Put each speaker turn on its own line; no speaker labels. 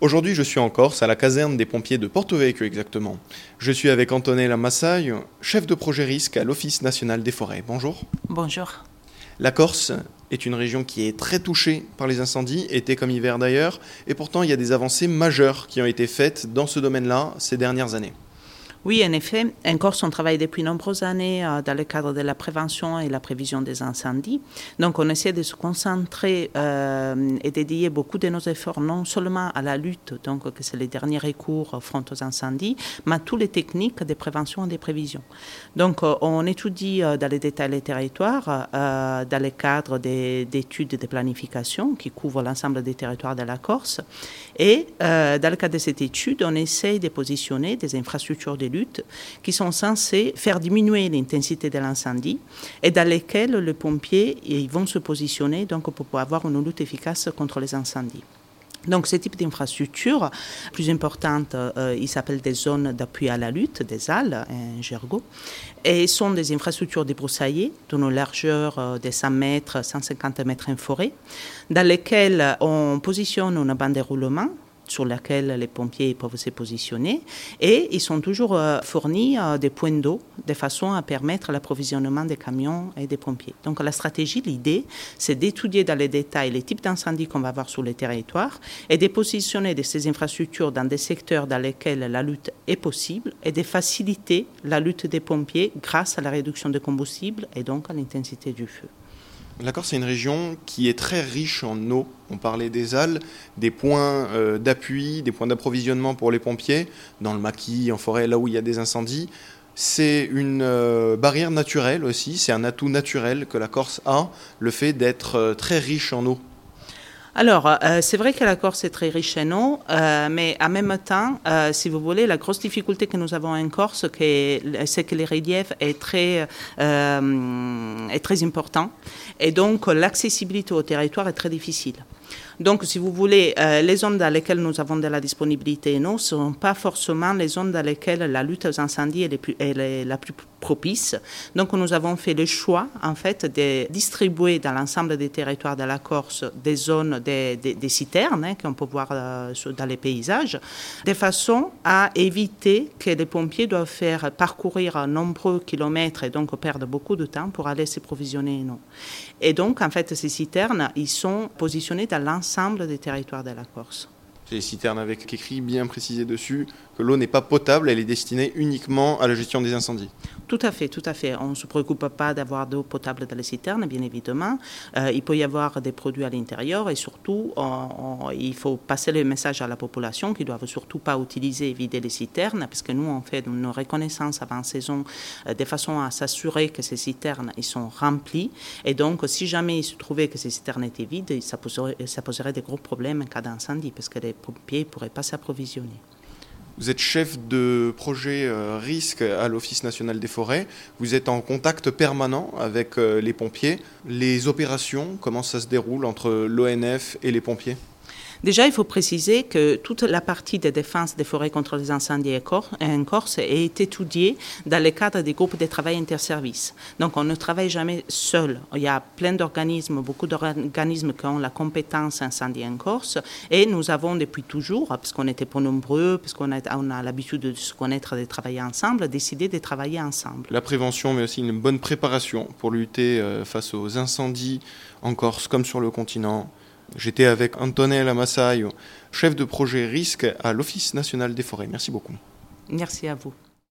Aujourd'hui, je suis en Corse, à la caserne des pompiers de Porto Vecchio exactement. Je suis avec Antonella Massaille, chef de projet risque à l'Office national des forêts. Bonjour.
Bonjour.
La Corse est une région qui est très touchée par les incendies, été comme hiver d'ailleurs, et pourtant il y a des avancées majeures qui ont été faites dans ce domaine-là ces dernières années.
Oui, en effet, en Corse, on travaille depuis nombreuses années euh, dans le cadre de la prévention et la prévision des incendies. Donc, on essaie de se concentrer euh, et dédier beaucoup de nos efforts non seulement à la lutte, donc que c'est les derniers recours front aux incendies, mais à toutes les techniques de prévention et de prévision. Donc, euh, on étudie dans les détails les territoires, dans le cadre d'études de planification qui couvrent l'ensemble des territoires de la Corse. Et dans le cadre de cette étude, on essaie de positionner des infrastructures de lutte qui sont censées faire diminuer l'intensité de l'incendie et dans lesquelles les pompiers ils vont se positionner donc, pour avoir une lutte efficace contre les incendies. Donc, ce type d'infrastructure, plus importante, euh, il des zones d'appui à la lutte, des ALLE, un gergo, et sont des infrastructures débroussaillées d'une largeur euh, de 100 mètres, 150 mètres en forêt, dans lesquelles on positionne une bande de roulement sur laquelle les pompiers peuvent se positionner. Et ils sont toujours euh, fournis euh, des points d'eau de façon à permettre l'approvisionnement des camions et des pompiers. Donc la stratégie, l'idée, c'est d'étudier dans les détails les types d'incendies qu'on va avoir sur les territoires et de positionner ces infrastructures dans des secteurs dans lesquels la lutte est possible et de faciliter la lutte des pompiers grâce à la réduction de combustible et donc à l'intensité du feu.
La Corse, c'est une région qui est très riche en eau. On parlait des halles, des points euh, d'appui, des points d'approvisionnement pour les pompiers, dans le maquis, en forêt, là où il y a des incendies. C'est une euh, barrière naturelle aussi, c'est un atout naturel que la Corse a, le fait d'être euh, très riche en eau.
Alors, euh, c'est vrai que la Corse est très riche en eau, euh, mais en même temps, euh, si vous voulez, la grosse difficulté que nous avons en Corse, c'est que le relief est très, est très important. Et donc, l'accessibilité au territoire est très difficile. Donc, si vous voulez, euh, les zones dans lesquelles nous avons de la disponibilité non, ne sont pas forcément les zones dans lesquelles la lutte aux incendies est, la plus propice. Donc, nous avons fait le choix, en fait, de distribuer dans l'ensemble des territoires de la Corse des zones, des, citernes hein, qu'on peut voir euh, dans les paysages, de façon à éviter que les pompiers doivent faire parcourir nombreux kilomètres et donc perdre beaucoup de temps pour aller se provisionner eau. Et donc, en fait, ces citernes, ils sont positionnés dans l'ensemble des territoires de la Corse.
Des citernes avec écrit bien précisé dessus que l'eau n'est pas potable, elle est destinée uniquement à la gestion des incendies.
Tout à fait, tout à fait. On ne se préoccupe pas d'avoir d'eau potable dans les citernes, bien évidemment. Euh, il peut y avoir des produits à l'intérieur et surtout, il faut passer le message à la population qui ne doivent surtout pas utiliser et vider les citernes, parce que nous, on fait nos reconnaissances avant saison euh, de façon à s'assurer que ces citernes ils sont remplies. Et donc, si jamais il se trouvait que ces citernes étaient vides, ça poserait, ça poserait des gros problèmes en cas d'incendie, parce que les
Vous êtes chef de projet euh, risque à l'Office national des forêts. Vous êtes en contact permanent avec euh, les pompiers. Les opérations, comment ça se déroule entre l'ONF et les pompiers?
Déjà, il faut préciser que toute la partie de défense des forêts contre les incendies en Corse est étudiée dans le cadre des groupes de travail interservices. Donc, on ne travaille jamais seul. Il y a plein d'organismes, beaucoup d'organismes qui ont la compétence incendie en Corse. Et nous avons depuis toujours, parce qu'on était pas nombreux, parce qu'on a, l'habitude de se connaître, de travailler ensemble, décidé de travailler ensemble.
La prévention, mais aussi une bonne préparation pour lutter euh, face aux incendies en Corse comme sur le continent. J'étais avec Antonella Massaio, chef de projet risque à l'Office national des forêts. Merci beaucoup.
Merci à vous.